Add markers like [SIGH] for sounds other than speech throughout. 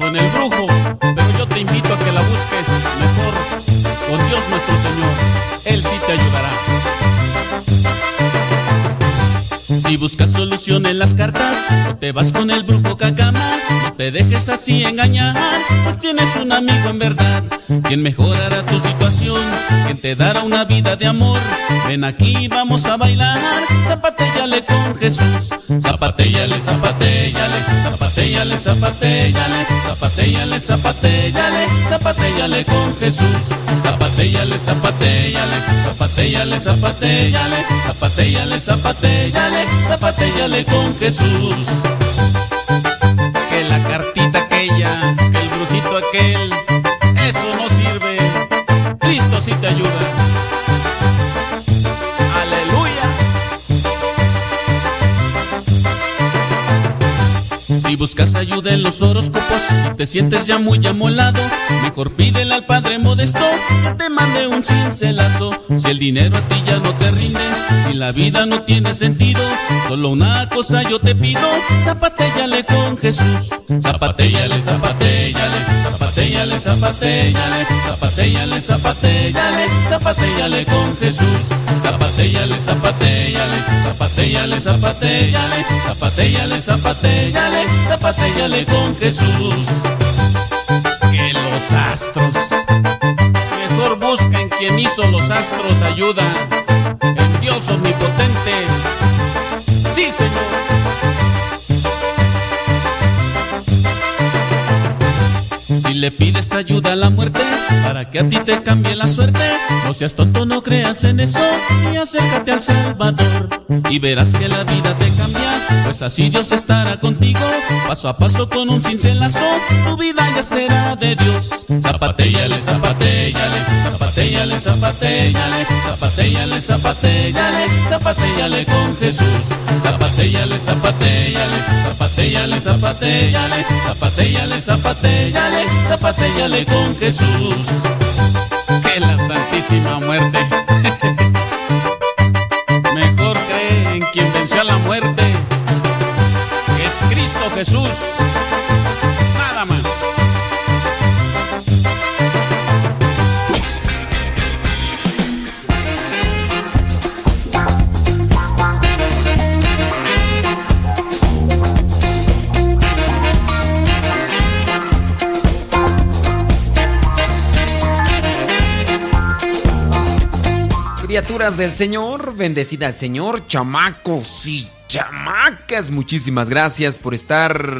o en el brujo. Pero yo te invito a que la busques mejor con Dios nuestro Señor. Él sí te ayudará. Si buscas solución en las cartas, te vas con el brujo cacama, no te dejes así engañar, pues tienes un amigo en verdad, quien mejorará tu situación, quien te dará una vida de amor. Ven aquí, vamos a bailar, zapatéllale con Jesús, zapatéllale, zapatéllale, zapatéllale, zapatéllale, zapatéllale, zapatéllale, zapatéllale con Jesús, zapatéllale, zapatéllale, zapatéllale, zapatéllale, zapatéllale, zapatéllale, zapatéllale con Jesús. Que la cartita aquella, que el brujito aquel, sí te ayuda. Buscas ayuda en los horóscopos, te sientes ya muy amolado, mejor pídele al Padre Modesto que te mande un cincelazo. Si el dinero a ti ya no te rinde, si la vida no tiene sentido, solo una cosa yo te pido, zapatéllale con Jesús. Zapatéllale, zapatéllale, zapatéllale, zapatéllale, zapatéllale, zapatéllale, zapatéllale con Jesús. Zapatéllale, zapatéllale, zapatéllale, zapatéllale, zapatéllale, zapatéllale, zapatéllale con Jesús. Que los astros, mejor busca en quien hizo los astros ayuda, en Dios omnipotente. Sí, Señor. Le pides ayuda a la muerte para que a ti te cambie la suerte, no seas tonto, no creas en eso y acércate al Salvador y verás que la vida te cambia, pues así Dios estará contigo, paso a paso con un cincelazo, tu vida ya será de Dios. Zapatéllale, zapatéllale, zapatéllale, zapatéllale, zapatéllale, zapatéllale, zapatéllale con Jesús. Zapatéllale, zapatéllale, zapatéllale, zapatéllale, zapatéllale, zapatéllale, zapatéllale con Jesús. Que la Santísima Muerte. [LAUGHS] Mejor cree en quien venció a la muerte, es Cristo Jesús. Criaturas del Señor, bendecida al Señor, chamacos y chamacas, muchísimas gracias por estar.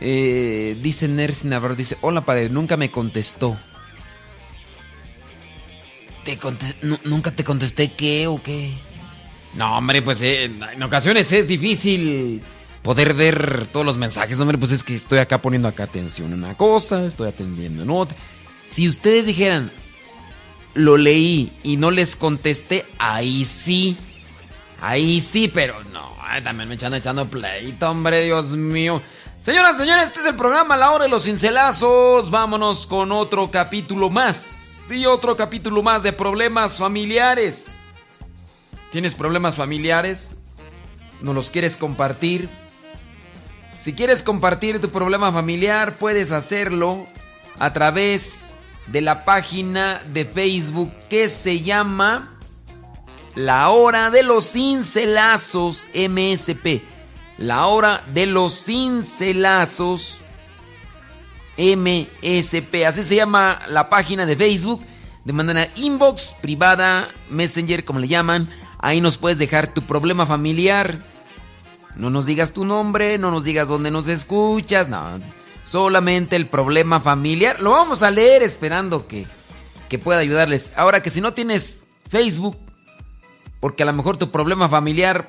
Eh, dice Nercy Navarro, dice, hola padre, nunca me contestó. ¿Te conte- nu- ¿Nunca te contesté qué o qué? No, hombre, pues eh, en ocasiones es difícil poder ver todos los mensajes. Hombre, pues es que estoy acá poniendo atención en una cosa, estoy atendiendo en otra. Si ustedes dijeran, lo leí y no les contesté, ahí sí. Ahí sí, pero no, también me echan echando pleito, hombre, Dios mío. Señoras, señores, este es el programa La Hora de los Cincelazos. Vámonos con otro capítulo más. Sí, otro capítulo más de problemas familiares. ¿Tienes problemas familiares? ¿No los quieres compartir? Si quieres compartir tu problema familiar, puedes hacerlo a través de la página de Facebook que se llama La Hora de los Cincelazos MSP. La Hora de los Cincelazos MSP. Así se llama la página de Facebook. De manera inbox, privada, messenger, como le llaman. Ahí nos puedes dejar tu problema familiar. No nos digas tu nombre, no nos digas dónde nos escuchas, no. Solamente el problema familiar. Lo vamos a leer esperando que, que pueda ayudarles. Ahora que si no tienes Facebook, porque a lo mejor tu problema familiar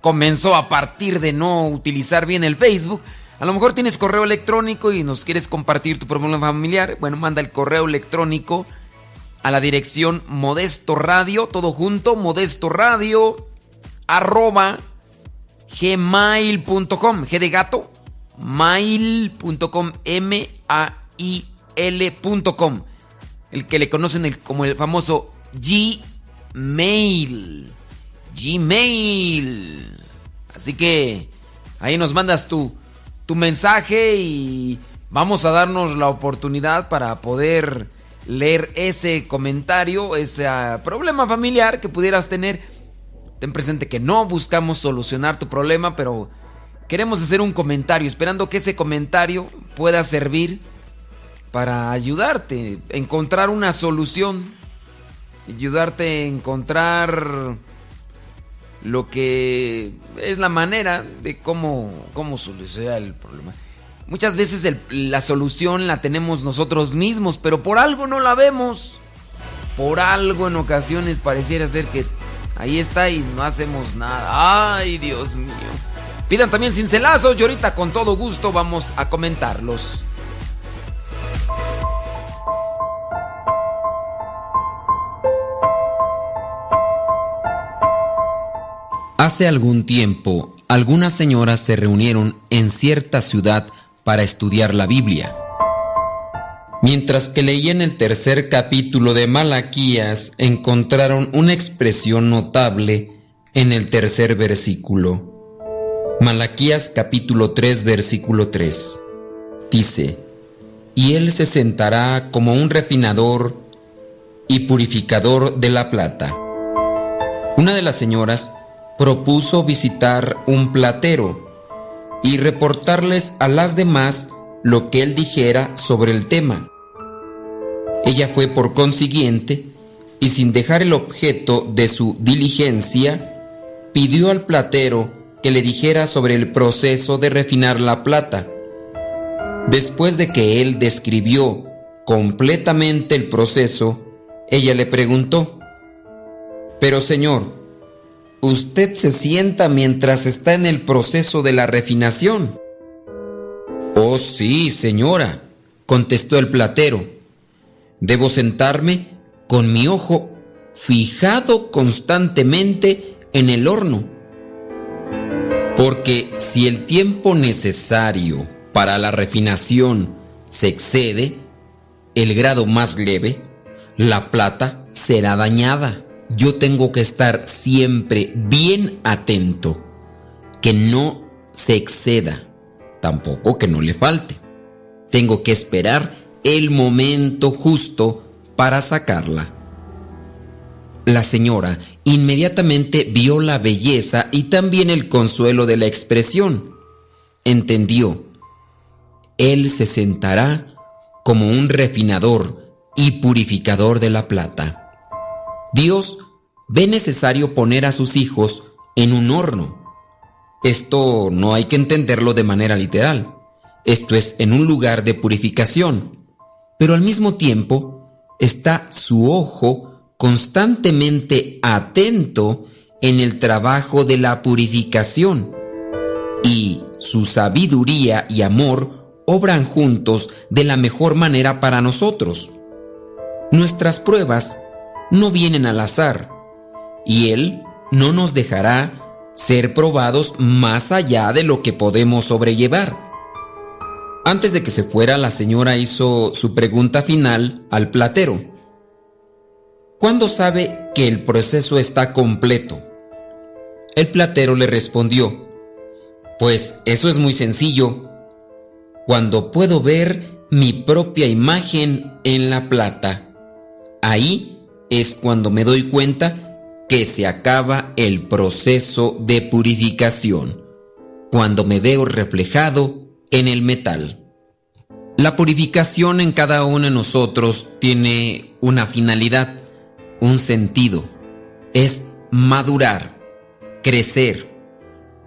comenzó a partir de no utilizar bien el Facebook. A lo mejor tienes correo electrónico y nos quieres compartir tu problema familiar. Bueno, manda el correo electrónico a la dirección Modesto Radio, todo junto, Modesto Radio, arroba gmail.com, g de gato, mail.com, M-A-I-L.com, el que le conocen como el famoso Gmail. Gmail. Así que ahí nos mandas tu, tu mensaje y vamos a darnos la oportunidad para poder leer ese comentario, ese ah, problema familiar que pudieras tener. Ten presente que no buscamos solucionar tu problema, pero queremos hacer un comentario, esperando que ese comentario pueda servir para ayudarte, a encontrar una solución, ayudarte a encontrar lo que es la manera de cómo, cómo solucionar el problema. Muchas veces la solución la tenemos nosotros mismos, pero por algo no la vemos. Por algo en ocasiones pareciera ser que ahí está y no hacemos nada. Ay, Dios mío. Pidan también cincelazos y ahorita con todo gusto vamos a comentarlos. Hace algún tiempo, algunas señoras se reunieron en cierta ciudad para estudiar la Biblia. Mientras que leían el tercer capítulo de Malaquías, encontraron una expresión notable en el tercer versículo. Malaquías capítulo 3 versículo 3. Dice, y él se sentará como un refinador y purificador de la plata. Una de las señoras propuso visitar un platero y reportarles a las demás lo que él dijera sobre el tema. Ella fue por consiguiente y sin dejar el objeto de su diligencia, pidió al platero que le dijera sobre el proceso de refinar la plata. Después de que él describió completamente el proceso, ella le preguntó, Pero señor, usted se sienta mientras está en el proceso de la refinación. Oh sí, señora, contestó el platero. Debo sentarme con mi ojo fijado constantemente en el horno. Porque si el tiempo necesario para la refinación se excede, el grado más leve, la plata será dañada yo tengo que estar siempre bien atento, que no se exceda, tampoco que no le falte. Tengo que esperar el momento justo para sacarla. La señora inmediatamente vio la belleza y también el consuelo de la expresión. Entendió. Él se sentará como un refinador y purificador de la plata. Dios ve necesario poner a sus hijos en un horno. Esto no hay que entenderlo de manera literal. Esto es en un lugar de purificación. Pero al mismo tiempo está su ojo constantemente atento en el trabajo de la purificación. y su sabiduría y amor obran juntos de la mejor manera para nosotros. Nuestras pruebas no vienen al azar y Él no nos dejará ser probados más allá de lo que podemos sobrellevar. Antes de que se fuera, la señora hizo su pregunta final al platero. ¿Cuándo sabe que el proceso está completo? El platero le respondió, pues eso es muy sencillo. Cuando puedo ver mi propia imagen en la plata, ahí es cuando me doy cuenta que se acaba el proceso de purificación, cuando me veo reflejado en el metal. La purificación en cada uno de nosotros tiene una finalidad, un sentido. Es madurar, crecer,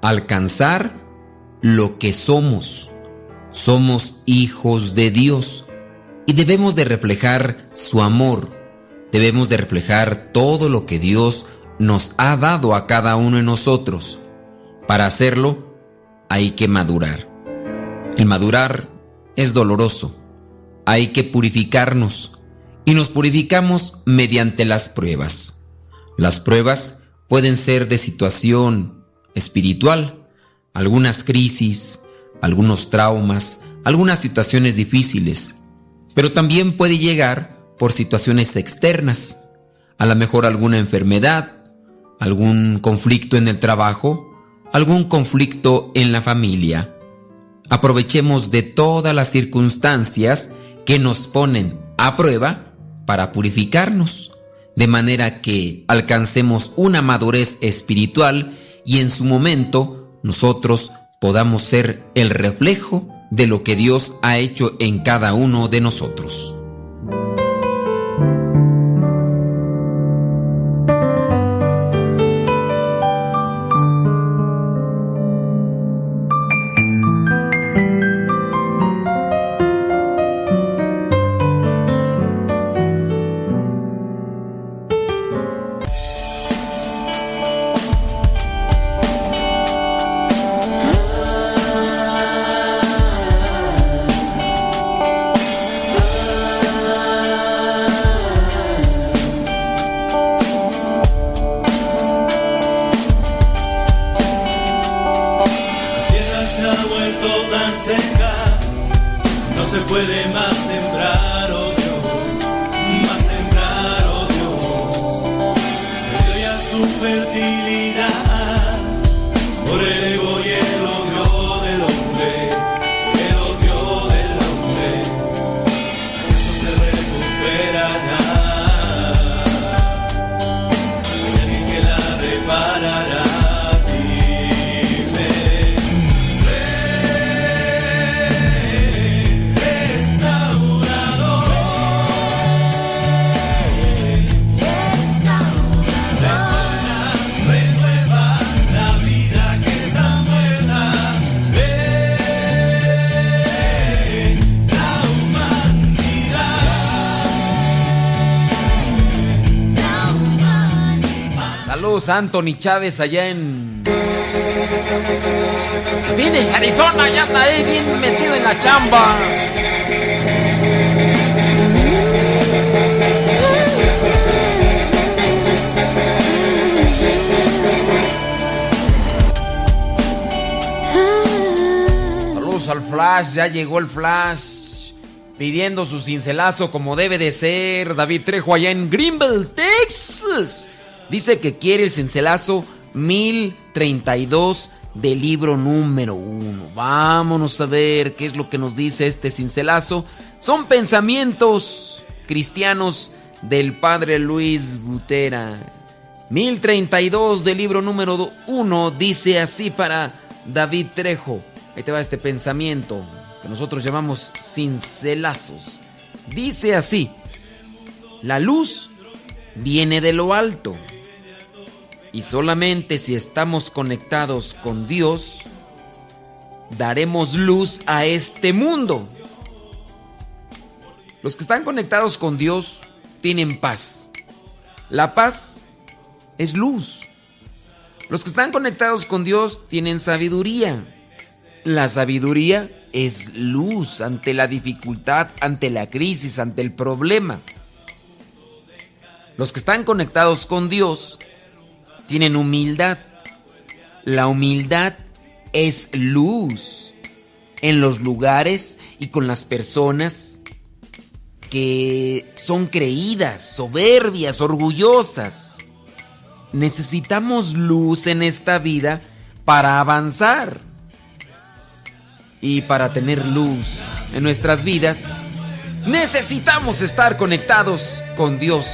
alcanzar lo que somos. Somos hijos de Dios y debemos de reflejar su amor. Debemos de reflejar todo lo que Dios nos ha dado a cada uno de nosotros. Para hacerlo hay que madurar. El madurar es doloroso. Hay que purificarnos y nos purificamos mediante las pruebas. Las pruebas pueden ser de situación espiritual, algunas crisis, algunos traumas, algunas situaciones difíciles, pero también puede llegar por situaciones externas, a lo mejor alguna enfermedad, algún conflicto en el trabajo, algún conflicto en la familia. Aprovechemos de todas las circunstancias que nos ponen a prueba para purificarnos, de manera que alcancemos una madurez espiritual y en su momento nosotros podamos ser el reflejo de lo que Dios ha hecho en cada uno de nosotros. Anthony Chávez allá en. Phoenix, Arizona, ya está ahí bien metido en la chamba. Saludos al Flash, ya llegó el Flash pidiendo su cincelazo como debe de ser. David Trejo allá en Greenville, Texas. Dice que quiere el cincelazo 1032 del libro número 1. Vámonos a ver qué es lo que nos dice este cincelazo. Son pensamientos cristianos del padre Luis Butera. 1032 del libro número 1 dice así para David Trejo. Ahí te va este pensamiento que nosotros llamamos cincelazos. Dice así, la luz viene de lo alto y solamente si estamos conectados con Dios, daremos luz a este mundo. Los que están conectados con Dios tienen paz. La paz es luz. Los que están conectados con Dios tienen sabiduría. La sabiduría es luz ante la dificultad, ante la crisis, ante el problema. Los que están conectados con Dios tienen humildad. La humildad es luz en los lugares y con las personas que son creídas, soberbias, orgullosas. Necesitamos luz en esta vida para avanzar. Y para tener luz en nuestras vidas, necesitamos estar conectados con Dios.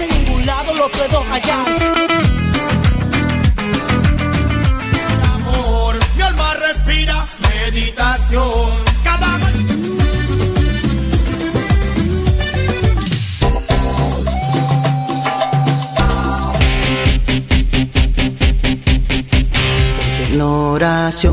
en ningún lado lo puedo hallar. Amor, mi alma respira meditación. Oración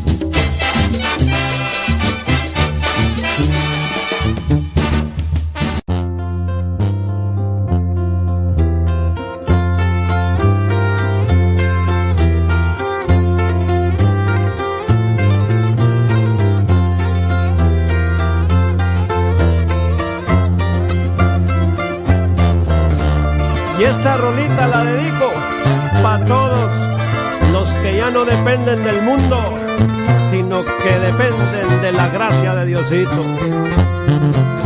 Que dependen de la gracia de Diosito.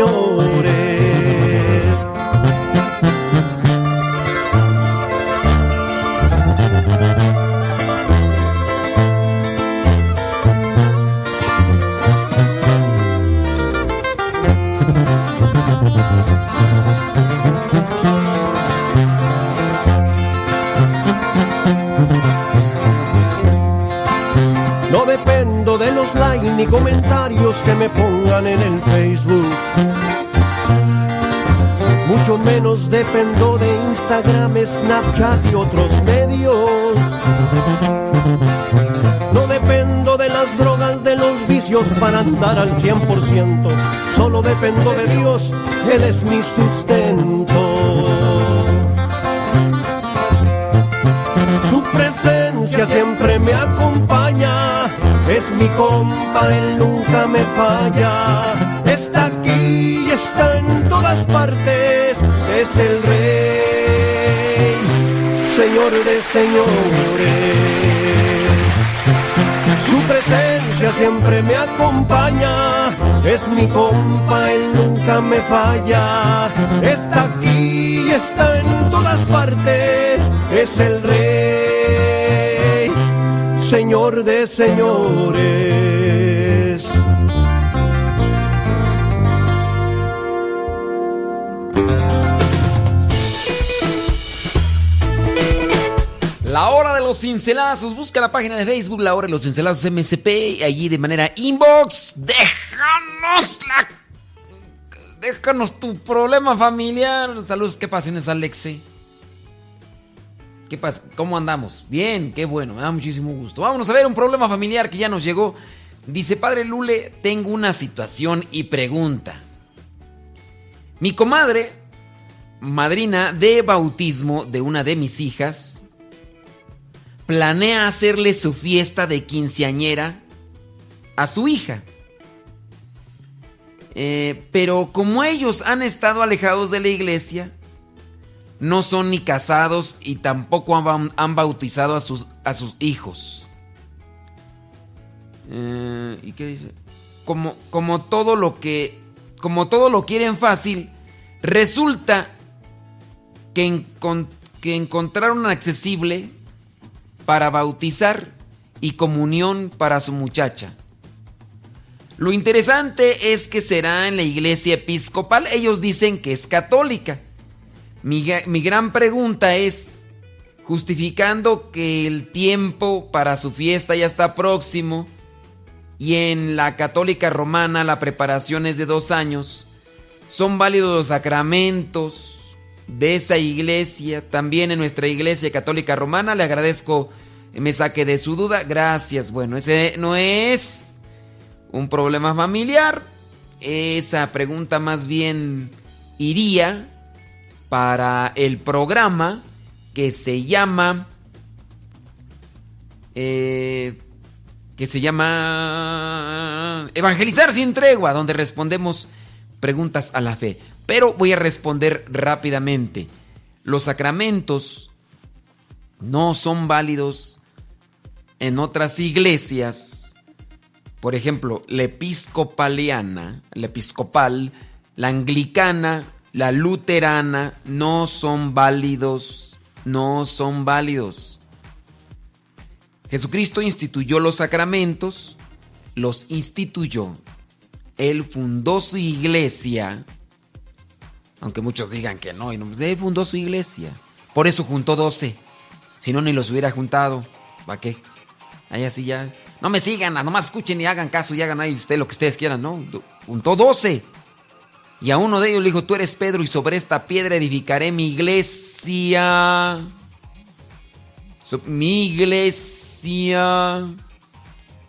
Señores. Mucho menos dependo de Instagram, Snapchat y otros medios. No dependo de las drogas, de los vicios para andar al 100%. Solo dependo de Dios, Él es mi sustento. Su presencia siempre me acompaña es mi compa, él nunca me falla. Está aquí y está en todas partes, es el rey, señor de señores. Su presencia siempre me acompaña, es mi compa, él nunca me falla. Está aquí y está en todas partes, es el rey, señor de señores. La hora de los cincelazos. Busca la página de Facebook, la hora de los cincelazos MSP. Allí de manera inbox. Déjanos la. Déjanos tu problema familiar. Saludos, ¿qué pasiones, Alexe? ¿Qué pasa? ¿Cómo andamos? Bien, qué bueno, me da muchísimo gusto. Vámonos a ver un problema familiar que ya nos llegó. Dice, padre Lule, tengo una situación y pregunta. Mi comadre, madrina de bautismo de una de mis hijas, planea hacerle su fiesta de quinceañera a su hija. Eh, pero como ellos han estado alejados de la iglesia, no son ni casados y tampoco han, bautizado a sus, a sus hijos. Eh, ¿Y qué dice? Como, todo lo que. Como todo lo quieren fácil, resulta que encontraron accesible para bautizar y comunión para su muchacha. Lo interesante es que será en la iglesia episcopal. Ellos dicen que es católica. Mi, gran pregunta es, justificando que el tiempo para su fiesta ya está próximo y en la católica romana la preparación es de dos años, ¿son válidos los sacramentos de esa iglesia? También en nuestra iglesia católica romana le agradezco me saque de su duda. Gracias. Bueno, ese no es un problema familiar. Esa pregunta más bien iría para el programa que se llama eh, que se llama Evangelizar sin tregua, donde respondemos preguntas a la fe. Pero voy a responder rápidamente. Los sacramentos no son válidos en otras iglesias. Por ejemplo, la episcopaliana, la episcopal, la anglicana, la luterana, no son válidos, no son válidos. Jesucristo instituyó los sacramentos, los instituyó. Él fundó su iglesia, aunque muchos digan que no, no, él fundó su iglesia. Por eso juntó 12. Si no, ni los hubiera juntado. ¿Para qué? Ahí así ya. No me sigan, nomás escuchen y hagan caso y hagan ahí usted lo que ustedes quieran, ¿no? Juntó 12. Y a uno de ellos le dijo, tú eres Pedro y sobre esta piedra edificaré mi iglesia. Mi iglesia.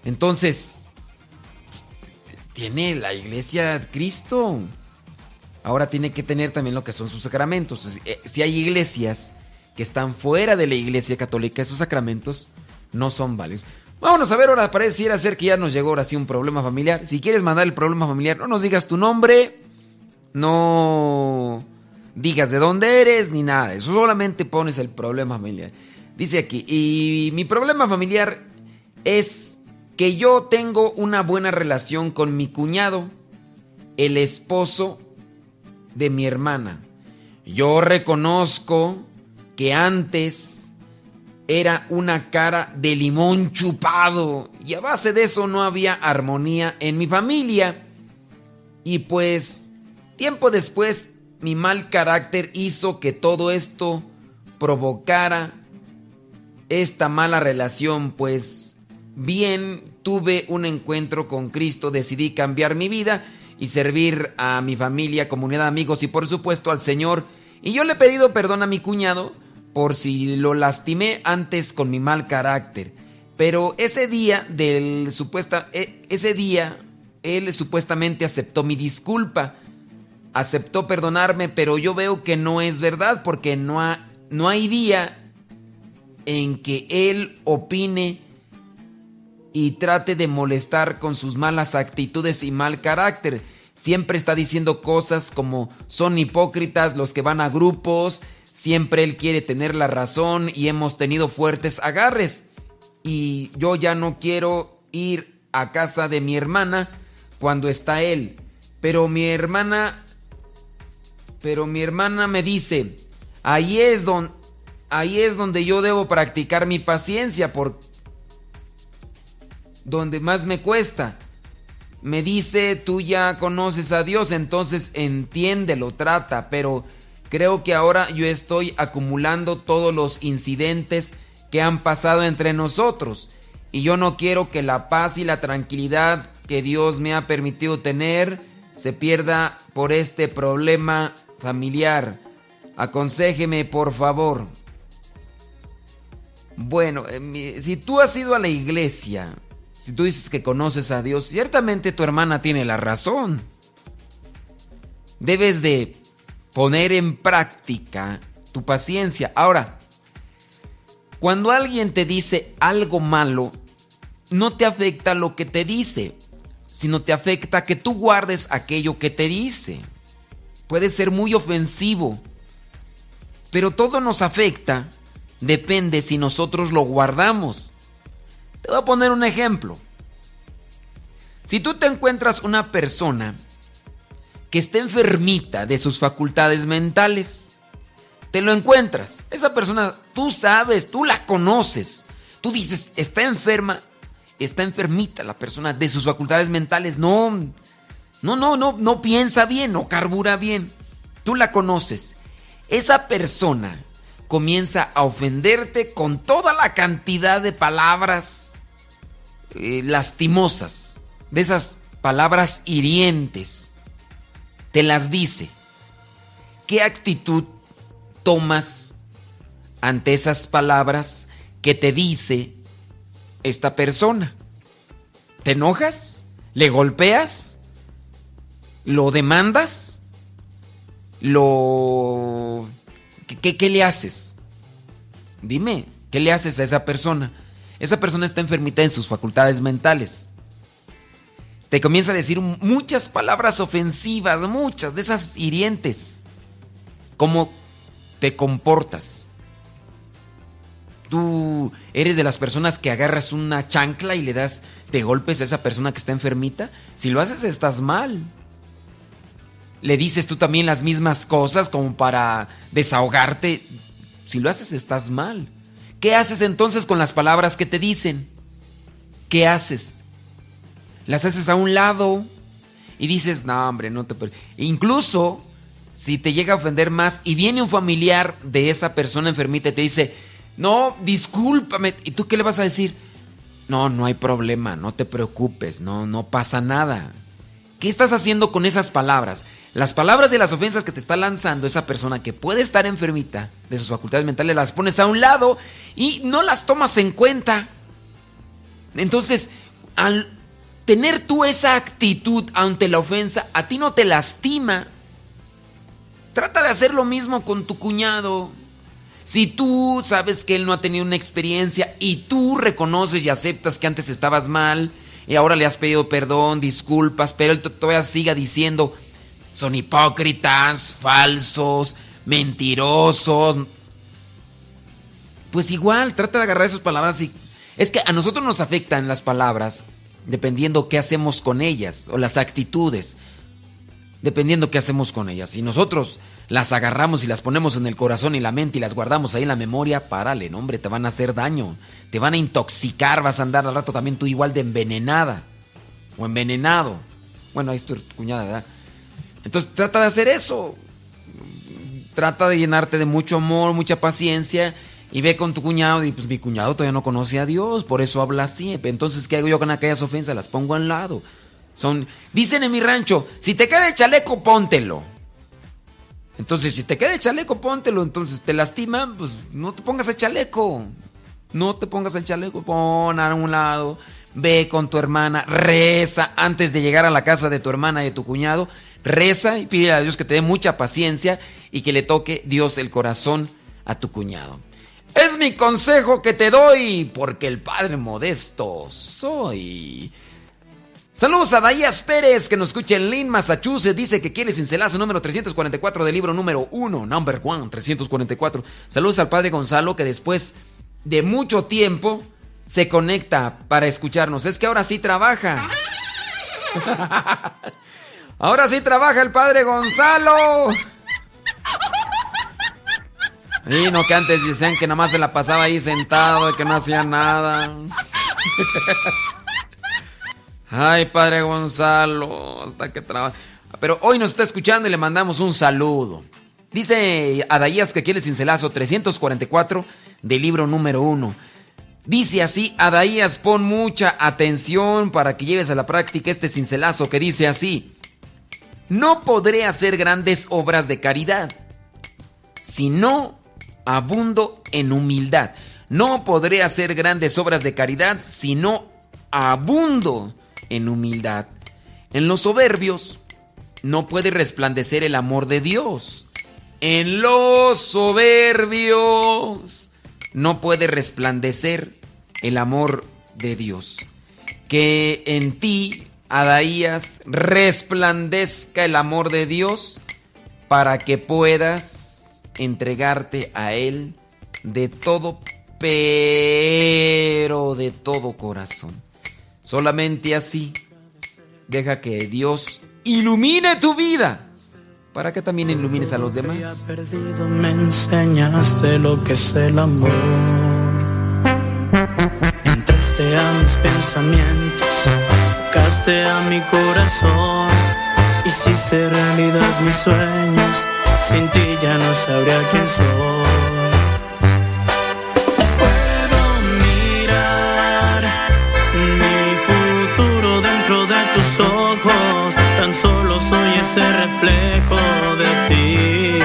Entonces, tiene la iglesia Cristo. Ahora tiene que tener también lo que son sus sacramentos. Eh, Si hay iglesias que están fuera de la iglesia católica, esos sacramentos no son válidos. Vámonos a ver ahora, pareciera ser que ya nos llegó ahora sí un problema familiar. Si quieres mandar el problema familiar, no nos digas tu nombre, no digas de dónde eres, ni nada. Eso solamente pones el problema familiar. Dice aquí, y mi problema familiar es que yo tengo una buena relación con mi cuñado, el esposo de mi hermana. Yo reconozco que antes era una cara de limón chupado y a base de eso no había armonía en mi familia. Y pues tiempo después mi mal carácter hizo que todo esto provocara esta mala relación, pues bien tuve un encuentro con Cristo, decidí cambiar mi vida y servir a mi familia, comunidad, amigos y por supuesto al Señor. Y yo le he pedido perdón a mi cuñado por si lo lastimé antes con mi mal carácter. Pero ese día del supuesta e- ese día él supuestamente aceptó mi disculpa. Aceptó perdonarme, pero yo veo que no es verdad porque no, no hay día en que él opine y trate de molestar con sus malas actitudes y mal carácter. Siempre está diciendo cosas como son hipócritas los que van a grupos, siempre él quiere tener la razón y hemos tenido fuertes agarres. Y yo ya no quiero ir a casa de mi hermana cuando está él. Pero mi hermana pero mi hermana me dice, ahí es donde ahí es donde yo debo practicar mi paciencia por donde más me cuesta. Me dice, tú ya conoces a Dios, entonces entiéndelo, trata, pero creo que ahora yo estoy acumulando todos los incidentes que han pasado entre nosotros. Y yo no quiero que la paz y la tranquilidad que Dios me ha permitido tener se pierda por este problema familiar. Aconsejeme, por favor. Bueno, eh, si tú has ido a la iglesia, si tú dices que conoces a Dios, ciertamente tu hermana tiene la razón. Debes de poner en práctica tu paciencia. Ahora, cuando alguien te dice algo malo, no te afecta lo que te dice, sino te afecta que tú guardes aquello que te dice. Puede ser muy ofensivo, pero todo nos afecta, depende si nosotros lo guardamos. Te voy a poner un ejemplo. Si tú te encuentras una persona que está enfermita de sus facultades mentales, te lo encuentras. Esa persona, tú sabes, tú la conoces. Tú dices, está enferma está enfermita la persona de sus facultades mentales. No, no, no, no, no piensa bien, no carbura bien. Tú la conoces. Esa persona comienza a ofenderte con toda la cantidad de palabras eh, lastimosas, de esas palabras hirientes. Te las dice. ¿Qué actitud tomas ante esas palabras que te dice esta persona. ¿Te enojas? ¿Le golpeas? ¿Lo demandas? ¿Lo... ¿Qué, qué, le haces? Dime, ¿qué le haces a esa persona? Esa persona está enfermita en sus facultades mentales. Te comienza a decir muchas palabras ofensivas, muchas de esas hirientes. ¿Cómo te comportas? tú eres de las personas que agarras una chancla y le das de golpes a esa persona que está enfermita, si lo haces estás mal. Le dices tú también las mismas cosas como para desahogarte. Si lo haces estás mal. ¿Qué haces entonces con las palabras que te dicen? ¿Qué haces? Las haces a un lado y dices, no, hombre, no te... Incluso si te llega a ofender más y viene un familiar de esa persona enfermita y te dice, no, discúlpame. ¿Y tú qué le vas a decir? No, no hay problema, no te preocupes, no, no pasa nada. ¿Qué estás haciendo con esas palabras? Las palabras y las ofensas que te está lanzando esa persona que puede estar enfermita de sus facultades mentales, las pones a un lado y no las tomas en cuenta. Entonces, al tener tú esa actitud ante la ofensa, a ti no te lastima. Trata de hacer lo mismo con tu cuñado. Si tú sabes que él no ha tenido una experiencia y tú reconoces y aceptas que antes estabas mal y ahora le has pedido perdón, disculpas, pero él todavía siga diciendo, son hipócritas, falsos, mentirosos. Pues igual, trata de agarrar esas palabras y... Es que a nosotros nos afectan las palabras dependiendo qué hacemos con ellas o las actitudes, dependiendo qué hacemos con ellas. Si nosotros las agarramos y las ponemos en el corazón y la mente y las guardamos ahí en la memoria, párale, no, hombre, te van a hacer daño, te van a intoxicar, vas a andar al rato también tú igual de envenenada o envenenado. Bueno, ahí es tu cuñada, ¿verdad? Entonces trata de hacer eso. Trata de llenarte de mucho amor, mucha paciencia y ve con tu cuñado y pues mi cuñado todavía no conoce a Dios, por eso habla así. Entonces, ¿qué hago yo con aquellas ofensas? Las pongo al lado. Son, dicen en mi rancho, si te queda el chaleco, póntelo. Entonces, si te queda el chaleco, póntelo. Entonces, te lastima, pues no te pongas el chaleco. No te pongas el chaleco, pon a un lado. Ve con tu hermana, reza antes de llegar a la casa de tu hermana y de tu cuñado. Reza y pide a Dios que te dé mucha paciencia y que le toque Dios el corazón a tu cuñado. Es mi consejo que te doy, porque el Padre Modesto soy. Saludos a Daías Pérez, que nos escucha en Lynn, Massachusetts. Dice que quiere cincelazo número 344 del libro número 1, number 1, 344. Saludos al Padre Gonzalo, que después de mucho tiempo se conecta para escucharnos. Es que ahora sí trabaja. [LAUGHS] ahora sí trabaja el Padre Gonzalo. Y no que antes decían que nada más se la pasaba ahí sentado y que no hacía nada. Ay, Padre Gonzalo, hasta que trabaja. Pero hoy nos está escuchando y le mandamos un saludo. Dice Adaías que quiere cincelazo 344 del libro número 1. Dice así, Adaías, pon mucha atención para que lleves a la práctica este cincelazo que dice así. No podré hacer grandes obras de caridad si no abundo en humildad. No podré hacer grandes obras de caridad si no abundo en humildad. En los soberbios no puede resplandecer el amor de Dios. En los soberbios no puede resplandecer el amor de Dios. Que en ti, Adaías, resplandezca el amor de Dios para que puedas entregarte a Él de todo, pero de todo corazón. Solamente así deja que Dios ilumine tu vida para que también ilumines a los demás. me enseñaste lo que es el amor. Entraste a mis pensamientos, tocaste a mi corazón, hiciste realidad mis sueños. Sin ti ya no sabría quién soy. Tan solo soy ese reflejo de ti.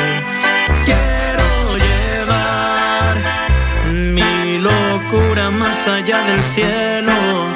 Quiero llevar mi locura más allá del cielo.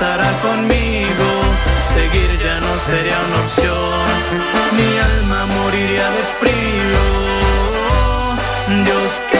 Pasará conmigo, seguir ya no sería una opción, mi alma moriría de frío. Dios, quédate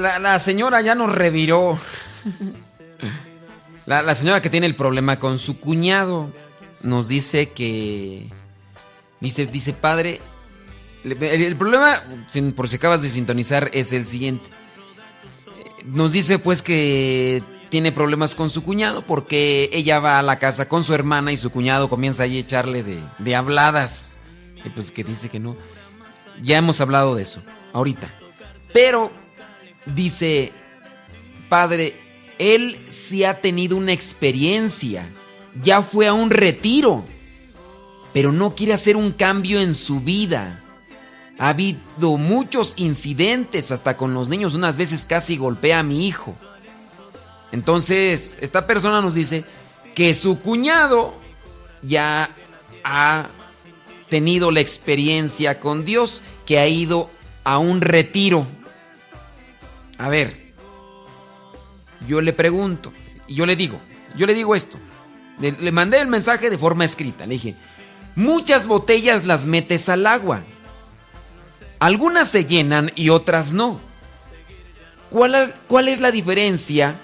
La, señora ya nos reviró. La, señora que tiene el problema con su cuñado nos dice que... Dice, dice padre, el, problema, sin- por si acabas de sintonizar, es el siguiente. Nos dice pues que tiene problemas con su cuñado porque ella va a la casa con su hermana y su cuñado comienza ahí a echarle de, de habladas. Y pues que dice que no. Ya hemos hablado de eso, ahorita. Pero dice, padre, él sí ha tenido una experiencia, ya fue a un retiro, pero no quiere hacer un cambio en su vida. Ha habido muchos incidentes, hasta con los niños, unas veces casi golpea a mi hijo. Entonces, esta persona nos dice que su cuñado ya ha tenido la experiencia con Dios, que ha ido a un retiro. A ver, yo le pregunto, y yo le digo, yo le digo esto. Le, mandé el mensaje de forma escrita. Le dije, muchas botellas las metes al agua. Algunas se llenan y otras no. ¿Cuál, es la diferencia?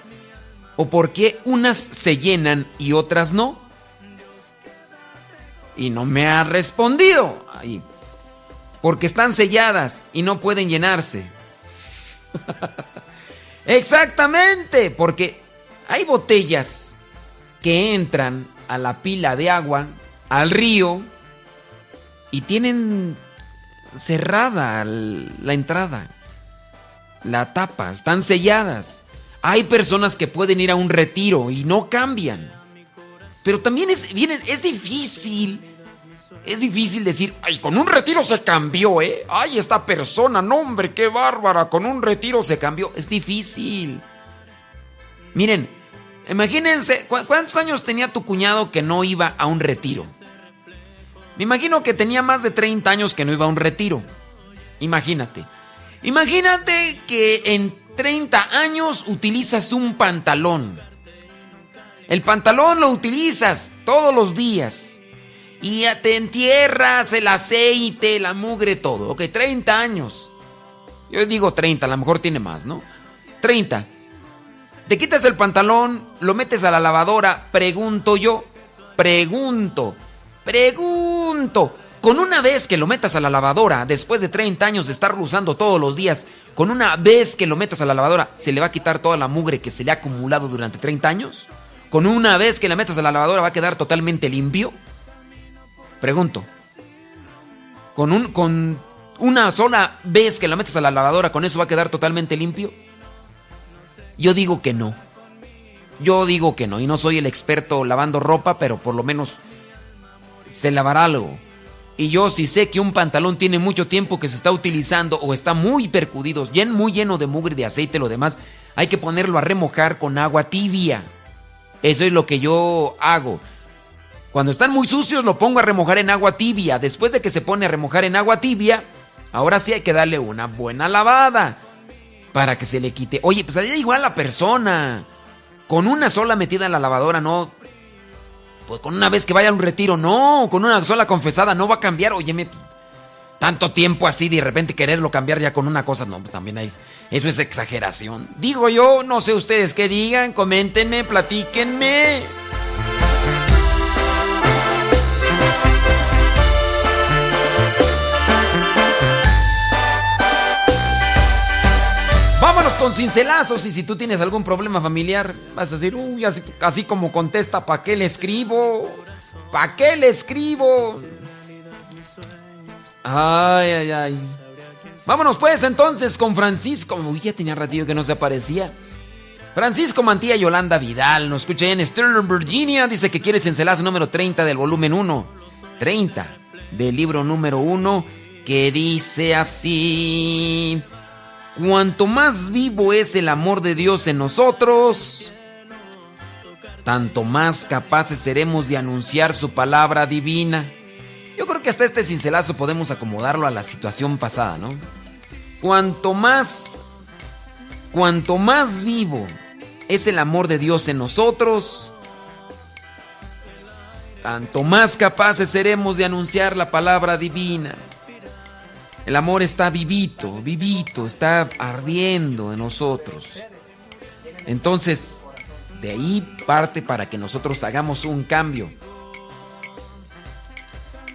¿O por qué unas se llenan y otras no? Y no me ha respondido. Porque están selladas y no pueden llenarse. [LAUGHS] Exactamente, porque hay botellas que entran a la pila de agua, al río, y tienen cerrada la entrada, la tapa, están selladas. Hay personas que pueden ir a un retiro y no cambian. Pero también es, vienen, es difícil. Es difícil decir, ay, con un retiro se cambió, ¿eh? Ay, esta persona, no hombre, qué bárbara, con un retiro se cambió. Es difícil. Miren, imagínense, ¿cuántos años tenía tu cuñado que no iba a un retiro? Me imagino que tenía más de 30 años que no iba a un retiro. Imagínate. Imagínate que en 30 años utilizas un pantalón. El pantalón lo utilizas todos los días. Y te entierras el aceite, la mugre, todo. Ok, 30 años. Yo digo 30, a lo mejor tiene más, ¿no? 30. Te quitas el pantalón, lo metes a la lavadora, pregunto yo, pregunto, pregunto. Con una vez que lo metas a la lavadora, después de 30 años de estarlo usando todos los días, con una vez que lo metas a la lavadora, ¿se le va a quitar toda la mugre que se le ha acumulado durante 30 años? ¿Con una vez que la metas a la lavadora va a quedar totalmente limpio? Pregunto. ¿Con, un, ¿Con una sola vez que la metes a la lavadora, con eso va a quedar totalmente limpio? Yo digo que no. Yo digo que no. Y no soy el experto lavando ropa, pero por lo menos se lavará algo. Y yo si sé que un pantalón tiene mucho tiempo que se está utilizando o está muy percudido, muy lleno de mugre, de aceite, lo demás, hay que ponerlo a remojar con agua tibia. Eso es lo que yo hago. Cuando están muy sucios lo pongo a remojar en agua tibia. Después de que se pone a remojar en agua tibia, ahora sí hay que darle una buena lavada para que se le quite. Oye, pues ahí igual la persona. Con una sola metida en la lavadora, no. Pues con una vez que vaya a un retiro, no. Con una sola confesada, no va a cambiar. Óyeme, tanto tiempo así de repente quererlo cambiar ya con una cosa, no, pues también hay, eso es exageración. Digo yo, no sé ustedes qué digan, coméntenme, platíquenme. Con cincelazos y si tú tienes algún problema familiar, vas a decir, uy, así, como contesta, ¿para qué le escribo? ¿Para qué le escribo? Ay, ay, ay. Vámonos pues entonces con Francisco. Uy, ya tenía ratillo que no se aparecía. Francisco Mantilla Yolanda Vidal nos escucha en Sterling, Virginia. Dice que quiere cincelazo número 30 del volumen 1. 30 del libro número 1 que dice así. Cuanto más vivo es el amor de Dios en nosotros, tanto más capaces seremos de anunciar su palabra divina. Yo creo que hasta este cincelazo podemos acomodarlo a la situación pasada, ¿no? Cuanto más, cuanto más vivo es el amor de Dios en nosotros, tanto más capaces seremos de anunciar la palabra divina. El amor está vivito, vivito, está ardiendo en nosotros. Entonces, de ahí parte para que nosotros hagamos un cambio.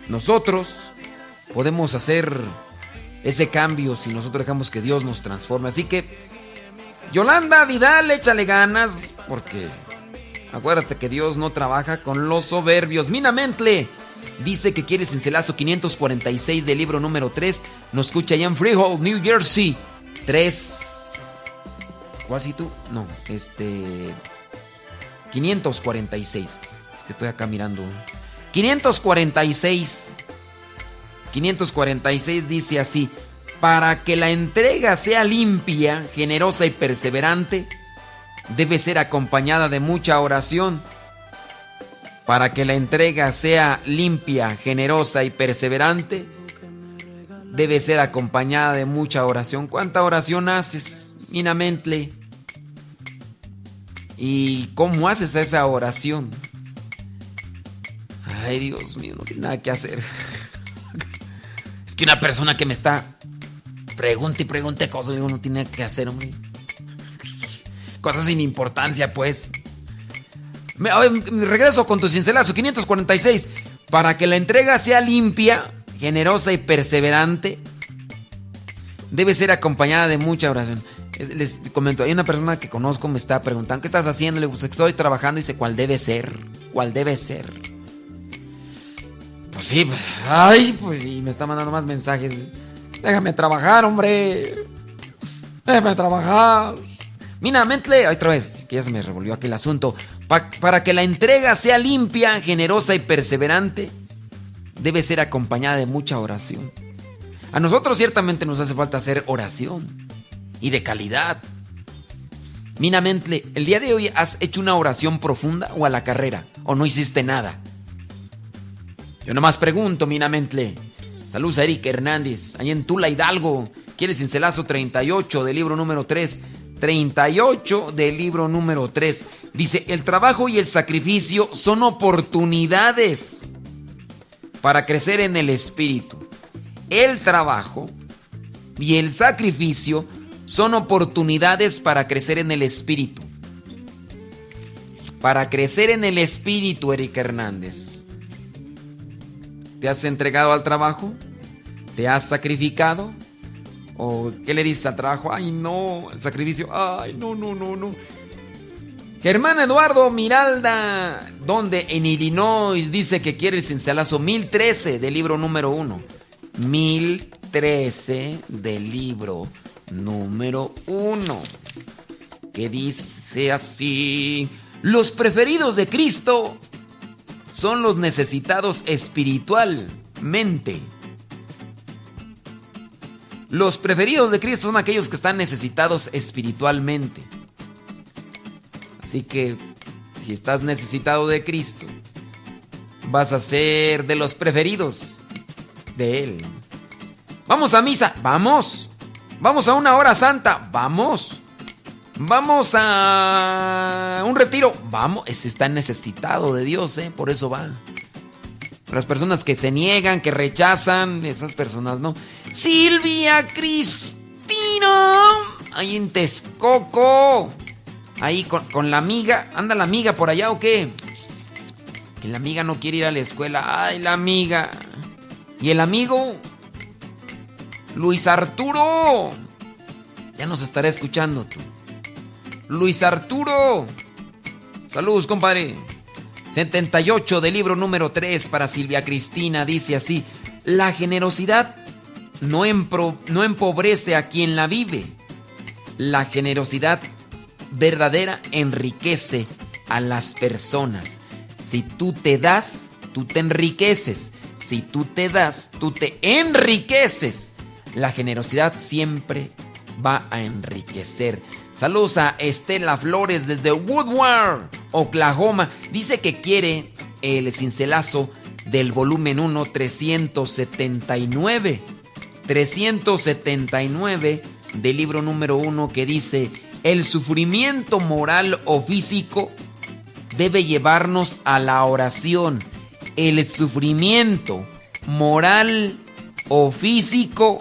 Nosotros podemos hacer ese cambio si nosotros dejamos que Dios nos transforme. Así que, Yolanda Vidal, échale ganas, porque acuérdate que Dios no trabaja con los soberbios. Mina Mentle dice que quiere cincelazo 546 del libro número 3. Nos escucha allá en Freehold, New Jersey. 3 ¿Cuál si tú? No, este 546. Es que estoy acá mirando. 546. 546 dice así, para que la entrega sea limpia, generosa y perseverante, debe ser acompañada de mucha oración. Para que la entrega sea limpia, generosa y perseverante, debe ser acompañada de mucha oración. ¿Cuánta oración haces, Mina Mentle? ¿Y cómo haces esa oración? Ay, Dios mío, no tiene nada que hacer. [LAUGHS] Es que una persona que me está pregunte y pregunte cosas, digo, no tiene que hacer, hombre. Cosas sin importancia, pues. Regreso con tu cincelazo, 546. Para que la entrega sea limpia, generosa y perseverante, debe ser acompañada de mucha oración. Les comento, hay una persona que conozco me está preguntando, ¿qué estás haciendo? Le digo, pues estoy trabajando y dice, ¿cuál debe ser? ¿Cuál debe ser? Pues sí, pues, ay, pues y me está mandando más mensajes. Déjame trabajar, hombre. Déjame trabajar. Mira, Mentle, otra vez, que ya se me revolvió aquí el asunto. Para que la entrega sea limpia, generosa y perseverante, debe ser acompañada de mucha oración. A nosotros ciertamente nos hace falta hacer oración y de calidad. Mina Mentle, ¿el día de hoy has hecho una oración profunda o a la carrera? ¿O no hiciste nada? Yo nomás pregunto, Mina Mentle. Saludos a Eric Hernández, ahí en Tula Hidalgo. ¿Quieres cincelazo 38 del libro número 3? 38 del libro número 3. Dice, el trabajo y el sacrificio son oportunidades para crecer en el espíritu. El trabajo y el sacrificio son oportunidades para crecer en el espíritu. Para crecer en el espíritu, Eric Hernández. ¿Te has entregado al trabajo? ¿Te has sacrificado? ¿O qué le dices al trabajo? Ay, no, el sacrificio. Ay, no, no, no, no. Germán Eduardo Miralda, donde en Illinois dice que quiere el cincelazo 1013 del libro número 1. 1013 del libro número 1. Que dice así: Los preferidos de Cristo son los necesitados espiritualmente. Los preferidos de Cristo son aquellos que están necesitados espiritualmente. Así que si estás necesitado de Cristo, vas a ser de los preferidos de Él. Vamos a misa, vamos. Vamos a una hora santa, vamos. Vamos a un retiro, vamos. Ese está necesitado de Dios, ¿eh? por eso va. Las personas que se niegan, que rechazan, esas personas no. Silvia Cristina, ahí en Texcoco, ahí con, la amiga, anda la amiga por allá o qué? Que la amiga no quiere ir a la escuela, ay la amiga. ¿Y el amigo? Luis Arturo. Ya nos estará escuchando tú. Luis Arturo. Saludos, compadre. 78 del libro número 3 para Silvia Cristina dice así, la generosidad no, no empobrece a quien la vive. La generosidad verdadera enriquece a las personas. Si tú te das, tú te enriqueces. Si tú te das, tú te enriqueces. La generosidad siempre va a enriquecer. Saludos a Estela Flores desde Woodward, Oklahoma. Dice que quiere el cincelazo del volumen 1 379. 379 del libro número 1 que dice, el sufrimiento moral o físico debe llevarnos a la oración. El sufrimiento moral o físico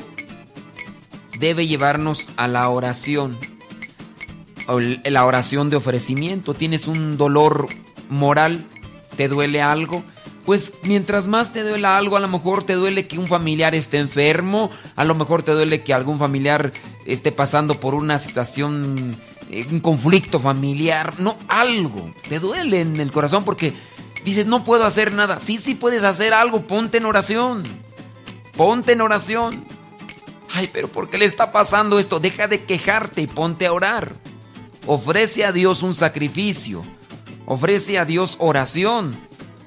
debe llevarnos a la oración la oración de ofrecimiento. Tienes un dolor moral, te duele algo. Pues mientras más te duele algo, a lo mejor te duele que un familiar esté enfermo, a lo mejor te duele que algún familiar esté pasando por una situación, eh, un conflicto familiar, no, algo, te duele en el corazón porque dices, no puedo hacer nada. Sí, sí puedes hacer algo, ponte en oración, ponte en oración. Ay, pero ¿por qué le está pasando esto? Deja de quejarte y ponte a orar. Ofrece a Dios un sacrificio, ofrece a Dios oración.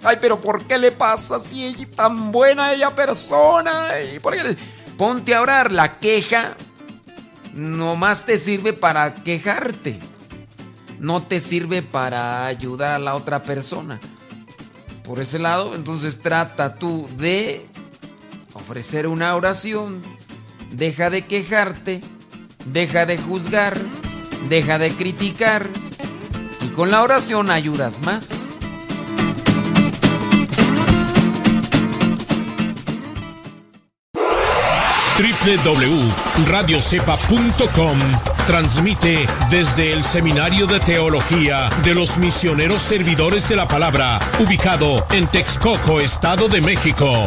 Ay, pero ¿por qué le pasa si ella es tan buena ella persona? ¿Y por qué? Ponte a orar, la queja nomás te sirve para quejarte. No te sirve para ayudar a la otra persona. Por ese lado, entonces trata tú de ofrecer una oración. Deja de quejarte, deja de juzgar, deja de criticar. Y con la oración ayudas más. www.radiocepa.com transmite desde el Seminario de Teología de los Misioneros Servidores de la Palabra, ubicado en Texcoco, Estado de México.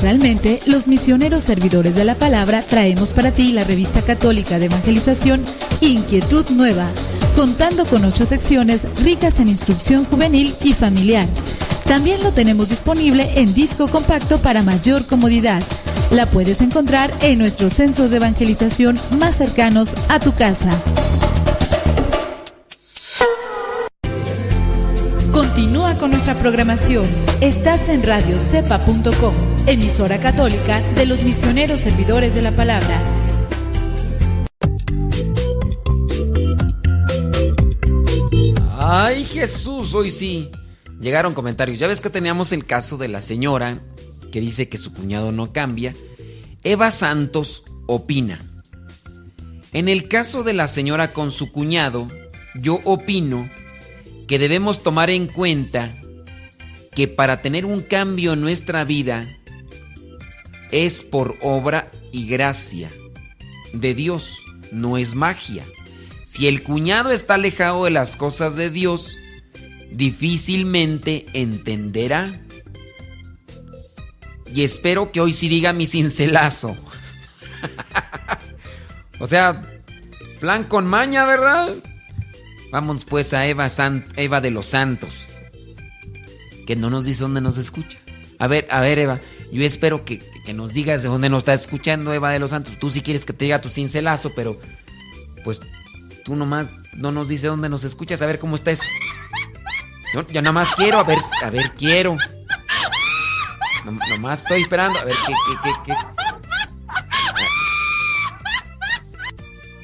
Bimestralmente, los misioneros servidores de la palabra traemos para ti la revista católica de evangelización Inquietud Nueva, contando con ocho secciones ricas en instrucción juvenil y familiar. También lo tenemos disponible en disco compacto para mayor comodidad. La puedes encontrar en nuestros centros de evangelización más cercanos a tu casa. Continúa con nuestra programación. Estás en radiocepa.com, emisora católica de los misioneros servidores de la palabra. Ay, Jesús, hoy sí. Llegaron comentarios. Ya ves que teníamos el caso de la señora que dice que su cuñado no cambia. Eva Santos opina. En el caso de la señora con su cuñado, yo opino que debemos tomar en cuenta que para tener un cambio en nuestra vida es por obra y gracia de Dios, no es magia. Si el cuñado está alejado de las cosas de Dios, difícilmente entenderá. Y espero que hoy sí diga mi cincelazo. [LAUGHS] o sea, plan con maña, ¿verdad? Vamos pues a Eva, de los Santos. Que no nos dice dónde nos escucha. A ver, a ver, Eva. Yo espero que, que nos digas de dónde nos está escuchando Eva de los Santos. Tú sí quieres que te diga tu cincelazo, pero pues tú nomás no nos dice dónde nos escuchas. A ver cómo está eso. Yo, yo nada más quiero, a ver, a ver, quiero. No, nomás estoy esperando, a ver qué, qué, qué, qué.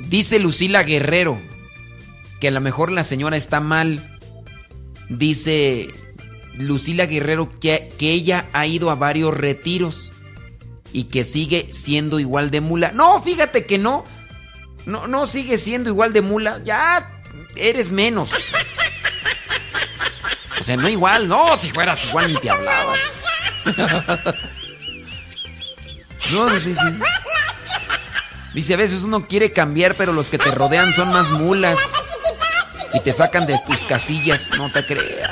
Dice Lucila Guerrero que a lo mejor la señora está mal. Dice Lucila Guerrero que, que ella ha ido a varios retiros y que sigue siendo igual de mula. No, fíjate que no. No, no sigue siendo igual de mula. Ya eres menos. O sea, no igual. No, si fueras igual ni te hablabas. [LAUGHS] No, sí, sí. Dice, a veces uno quiere cambiar, pero los que te rodean son más mulas. Y te sacan de tus casillas. No te creas.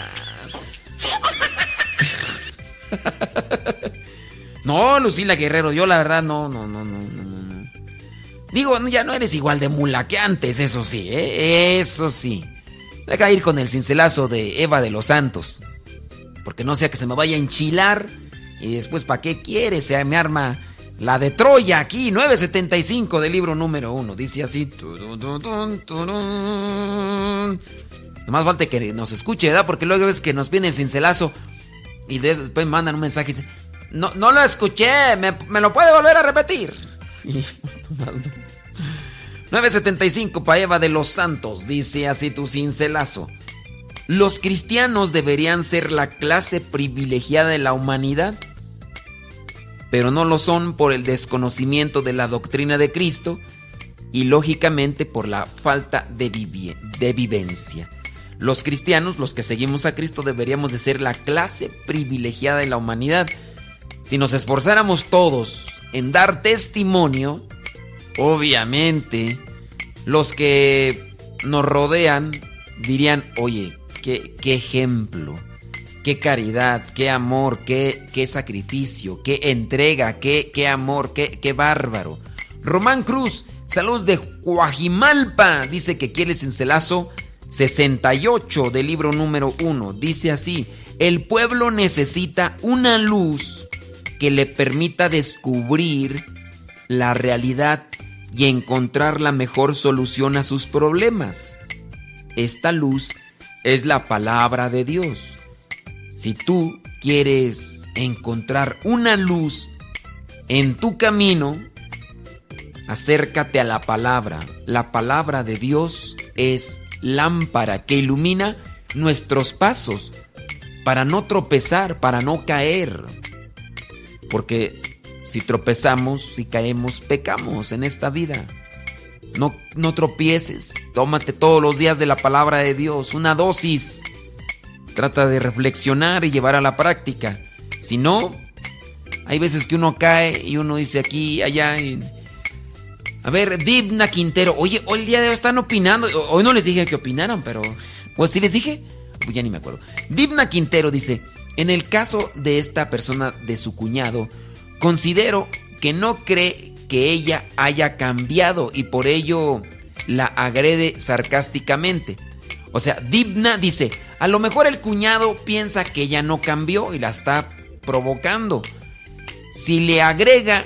No, Lucila Guerrero, yo la verdad no, no, no, no, no. Digo, ya no eres igual de mula que antes, eso sí, ¿eh? Eso sí. Deja ir con el cincelazo de Eva de los Santos. Porque no sea que se me vaya a enchilar. Y después, ¿para qué quiere? Se me arma la de Troya aquí, 975 del libro número 1. Dice así. Nomás falta que nos escuche, ¿verdad? Porque luego ves que nos piden el cincelazo. Y después mandan un mensaje y dicen, no, no lo escuché, me, me lo puede volver a repetir. [LAUGHS] 975 para Eva de los Santos, dice así tu cincelazo. Los cristianos deberían ser la clase privilegiada de la humanidad. Pero no lo son por el desconocimiento de la doctrina de Cristo y lógicamente por la falta de, de vivencia. Los cristianos, los que seguimos a Cristo, deberíamos de ser la clase privilegiada de la humanidad. Si nos esforzáramos todos en dar testimonio, obviamente los que nos rodean dirían, oye, qué, qué ejemplo, qué caridad, qué amor, qué, qué sacrificio, qué entrega, qué, qué amor, qué, qué bárbaro. Román Cruz, saludos de Guajimalpa, dice que quiere cincelazo 68 del libro número 1. Dice así, el pueblo necesita una luz que le permita descubrir la realidad y encontrar la mejor solución a sus problemas. Esta luz es la palabra de Dios. Si tú quieres encontrar una luz en tu camino, acércate a la palabra. La palabra de Dios es lámpara que ilumina nuestros pasos para no tropezar, para no caer. Porque si tropezamos, si caemos, pecamos en esta vida. No, no tropieces, tómate todos los días de la palabra de Dios, una dosis. Trata de reflexionar y llevar a la práctica. Si no, hay veces que uno cae y uno dice aquí, allá. A ver, Dibna Quintero. Oye, hoy el día de hoy están opinando. Hoy no les dije que opinaran, pero. Pues sí les dije. Pues ya ni me acuerdo. Dibna Quintero dice: En el caso de esta persona, de su cuñado, considero que no cree que ella haya cambiado y por ello la agrede sarcásticamente. O sea, Dibna dice, a lo mejor el cuñado piensa que ella no cambió y la está provocando. Si le agrega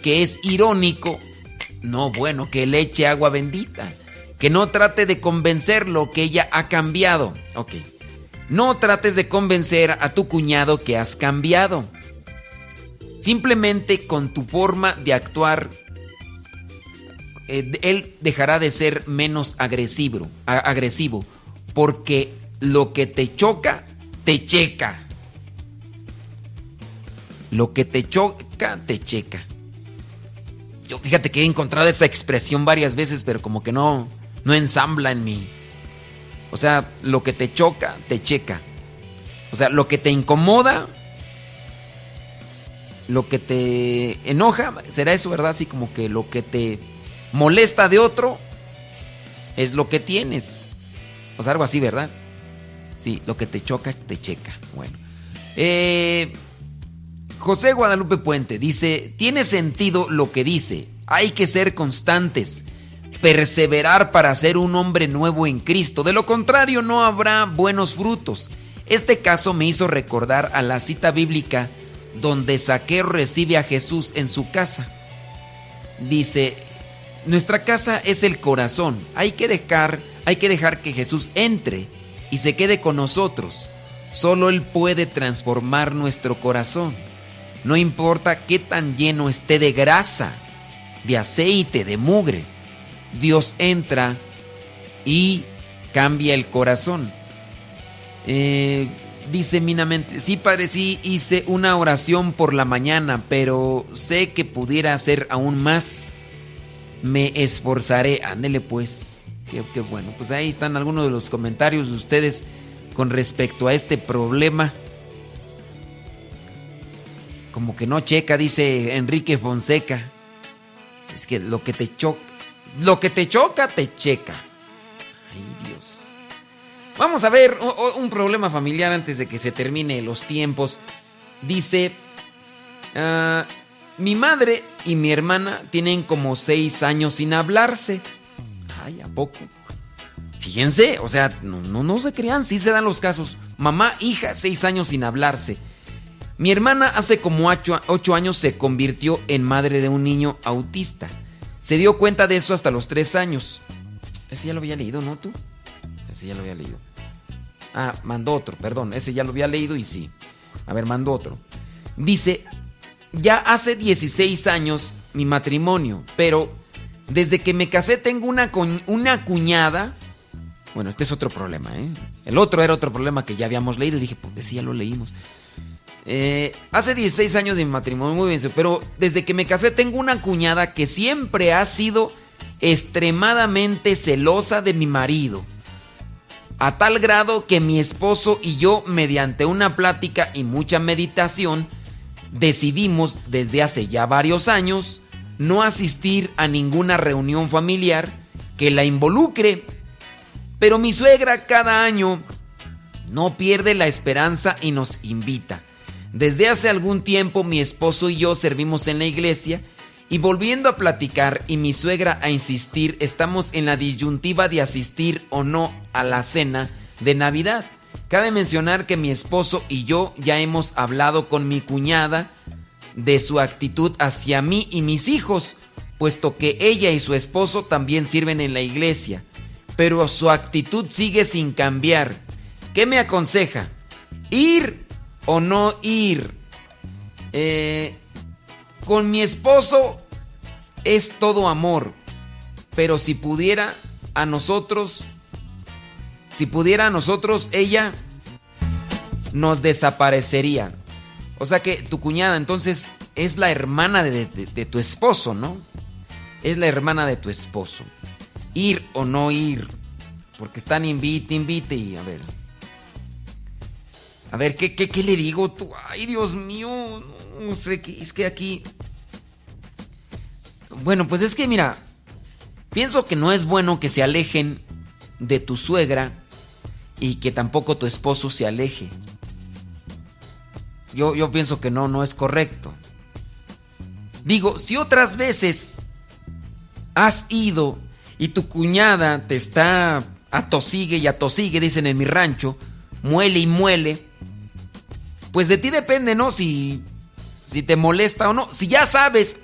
que es irónico, no, bueno, que le eche agua bendita. Que no trate de convencerlo que ella ha cambiado. Ok. No trates de convencer a tu cuñado que has cambiado. Simplemente con tu forma de actuar, eh, él dejará de ser menos agresivo, agresivo, porque lo que te choca, te checa. Lo que te choca, te checa. Yo fíjate que he encontrado esa expresión varias veces, pero como que no, no ensambla en mí. O sea, lo que te choca, te checa. O sea, lo que te incomoda, lo que te enoja, será eso, ¿verdad? Así como que lo que te molesta de otro es lo que tienes. O sea, algo así, ¿verdad? Sí, lo que te choca, te checa. Bueno. Eh, José Guadalupe Puente dice, tiene sentido lo que dice. Hay que ser constantes, perseverar para ser un hombre nuevo en Cristo. De lo contrario, no habrá buenos frutos. Este caso me hizo recordar a la cita bíblica donde Saqueo recibe a Jesús en su casa. Dice, nuestra casa es el corazón. Hay que dejar, hay que dejar que Jesús entre y se quede con nosotros. Solo Él puede transformar nuestro corazón. No importa qué tan lleno esté de grasa, de aceite, de mugre. Dios entra y cambia el corazón. Eh, Dice Minamente, sí padre, sí hice una oración por la mañana, pero sé que pudiera hacer aún más. Me esforzaré. Ándele pues. Qué, bueno. Pues ahí están algunos de los comentarios de ustedes con respecto a este problema. Como que no checa, dice Enrique Fonseca. Es que lo que te choca, lo que te choca, te checa. Ay, Dios. Vamos a ver un problema familiar antes de que se termine los tiempos. Dice, ah, mi madre y mi hermana tienen como seis años sin hablarse. Ay, ¿a poco? Fíjense, o sea, no, no, no se crean, sí se dan los casos. Mamá, hija, seis años sin hablarse. Mi hermana hace como ocho, ocho años se convirtió en madre de un niño autista. Se dio cuenta de eso hasta los tres años. Ese ya lo había leído, ¿no tú? Ese ya lo había leído. Ah, mandó otro, perdón. Ese ya lo había leído y sí. A ver, mandó otro. Dice, ya hace 16 años mi matrimonio, pero desde que me casé tengo una, una cuñada. Bueno, este es otro problema, ¿eh? El otro era otro problema que ya habíamos leído dije, pues sí, ya lo leímos. Eh, hace 16 años de mi matrimonio, muy bien, pero desde que me casé tengo una cuñada que siempre ha sido extremadamente celosa de mi marido. A tal grado que mi esposo y yo, mediante una plática y mucha meditación, decidimos desde hace ya varios años no asistir a ninguna reunión familiar que la involucre. Pero mi suegra cada año no pierde la esperanza y nos invita. Desde hace algún tiempo mi esposo y yo servimos en la iglesia y volviendo a platicar y mi suegra a insistir, estamos en la disyuntiva de asistir o no a la cena de Navidad. Cabe mencionar que mi esposo y yo ya hemos hablado con mi cuñada de su actitud hacia mí y mis hijos, puesto que ella y su esposo también sirven en la iglesia, pero su actitud sigue sin cambiar. ¿Qué me aconseja? ¿Ir o no ir? Eh, con mi esposo es todo amor, pero si pudiera a nosotros, si pudiera a nosotros, ella nos desaparecería. O sea que tu cuñada entonces es la hermana de, tu esposo, ¿no? Es la hermana de tu esposo. Ir o no ir. Porque están invite, invite y a ver. A ver, ¿qué, qué, le digo tú? Ay, Dios mío. No sé qué. Es que aquí. Bueno, pues es que mira. Pienso que no es bueno que se alejen de tu suegra y que tampoco tu esposo se aleje. Yo, pienso que no, no es correcto. Digo, si otras veces has ido y tu cuñada te está atosigue y atosigue, dicen en mi rancho, muele y muele, pues de ti depende, ¿no? Si, si te molesta o no. Si ya sabes,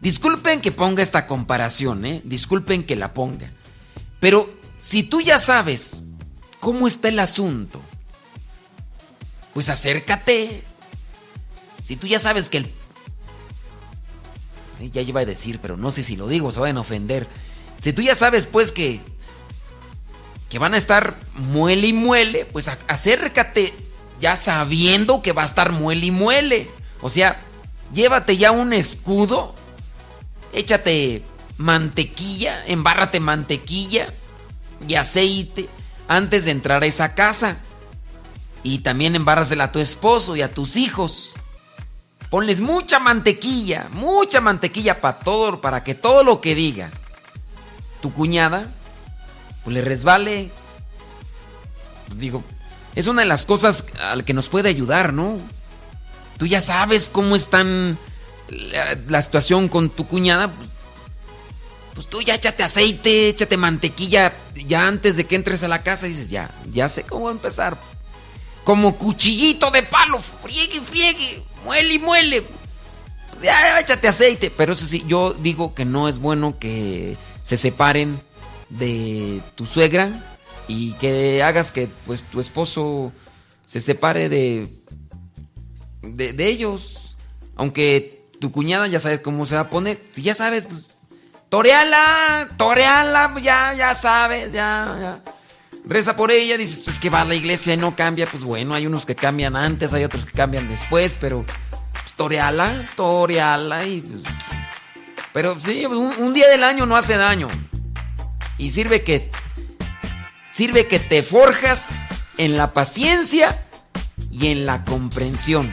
disculpen que ponga esta comparación, ¿eh? Disculpen que la ponga. Pero si tú ya sabes cómo está el asunto, pues acércate, si tú ya sabes que el... Ya iba a decir, pero no sé si lo digo, se van a ofender. Si tú ya sabes pues que... Que van a estar muele y muele, pues acércate ya sabiendo que va a estar muele y muele. O sea, llévate ya un escudo, échate mantequilla, embárrate mantequilla y aceite antes de entrar a esa casa. Y también embárrasela a tu esposo y a tus hijos. Ponles mucha mantequilla, mucha mantequilla para todo, para que todo lo que diga tu cuñada, pues le resbale. Digo, es una de las cosas al que nos puede ayudar, ¿no? Tú ya sabes cómo están la, situación con tu cuñada. Pues tú ya échate aceite, échate mantequilla ya antes de que entres a la casa y dices, ya, ya sé cómo empezar. Como cuchillito de palo, friegue, friegue muele y muele. Ya, échate aceite. Pero eso sí, yo digo que no es bueno que se separen de tu suegra y que hagas que pues tu esposo se separe de, de, ellos. Aunque tu cuñada ya sabes cómo se va a poner. Si ya sabes, pues toreala, toreala, ya, ya sabes, ya, ya. Reza por ella, dices, pues que va a la iglesia y no cambia. Pues bueno, hay unos que cambian antes, hay otros que cambian después, pero pues, toreala, toreala y pues, Pero sí, pues, un, un, día del año no hace daño. Y sirve que. Sirve que te forjas en la paciencia y en la comprensión.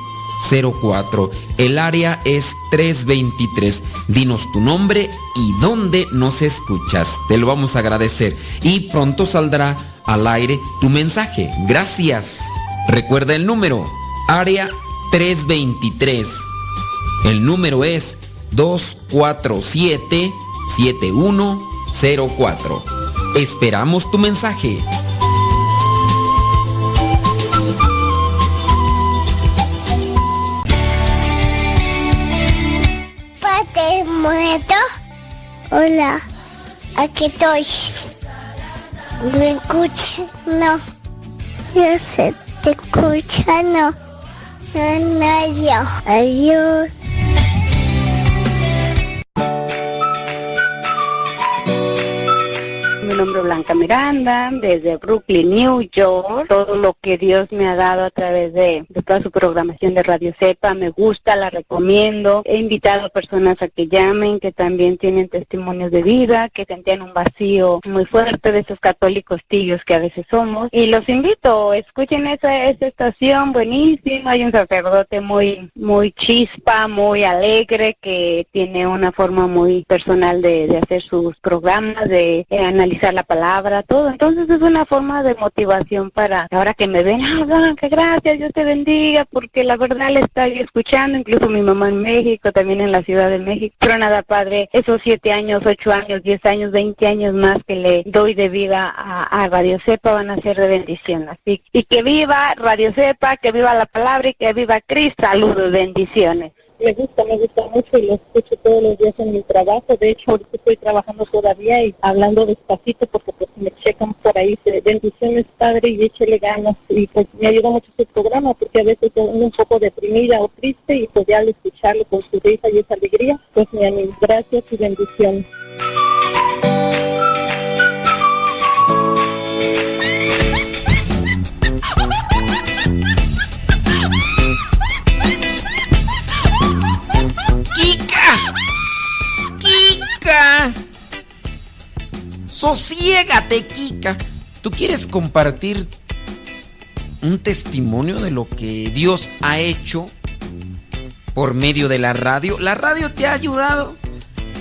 04. El área es 323. Dinos tu nombre y dónde nos escuchas. Te lo vamos a agradecer. Y pronto saldrá al aire tu mensaje. Gracias. Recuerda el número. Área 323. El número es 247 7104. Esperamos tu mensaje. Muerto? Hola, aquí estoy. ¿Me escucha? No. Yo sé, te escucha, no. No, Adiós. Blanca Miranda, desde Brooklyn, New York. Todo lo que Dios me ha dado a través de, toda su programación de Radio Cepa me gusta, la recomiendo. He invitado a personas a que llamen, que también tienen testimonios de vida, que sentían un vacío muy fuerte de esos católicos tibios que a veces somos. Y los invito, escuchen esa, esa estación buenísima. Hay un sacerdote muy, muy chispa, muy alegre, que tiene una forma muy personal de, de hacer sus programas, de analizar la palabra, todo. Entonces es una forma de motivación para ahora que me ven, ah, que gracias, Dios te bendiga, porque la verdad le estoy escuchando, incluso mi mamá en México, también en la Ciudad de México. Pero nada, Padre, esos siete años, ocho años, diez años, veinte años más que le doy de vida a, Radio Cepa van a ser de bendición. Así, y que viva Radio Cepa, que viva la palabra y que viva Cristo. Saludos, bendiciones me gusta, me gusta mucho y lo escucho todos los días en mi trabajo. De hecho, ahorita estoy trabajando todavía y hablando despacito porque pues me checan por ahí. Bendiciones, Padre, y échele ganas. Y pues me ayuda mucho su programa porque a veces estoy un poco deprimida o triste y pues ya al escucharlo con su risa y esa alegría, pues me animo. Gracias y bendiciones. [LAUGHS] Kika. Sosiégate, Kika. ¿Tú quieres compartir un testimonio de lo que Dios ha hecho por medio de la radio? ¿La radio te ha ayudado?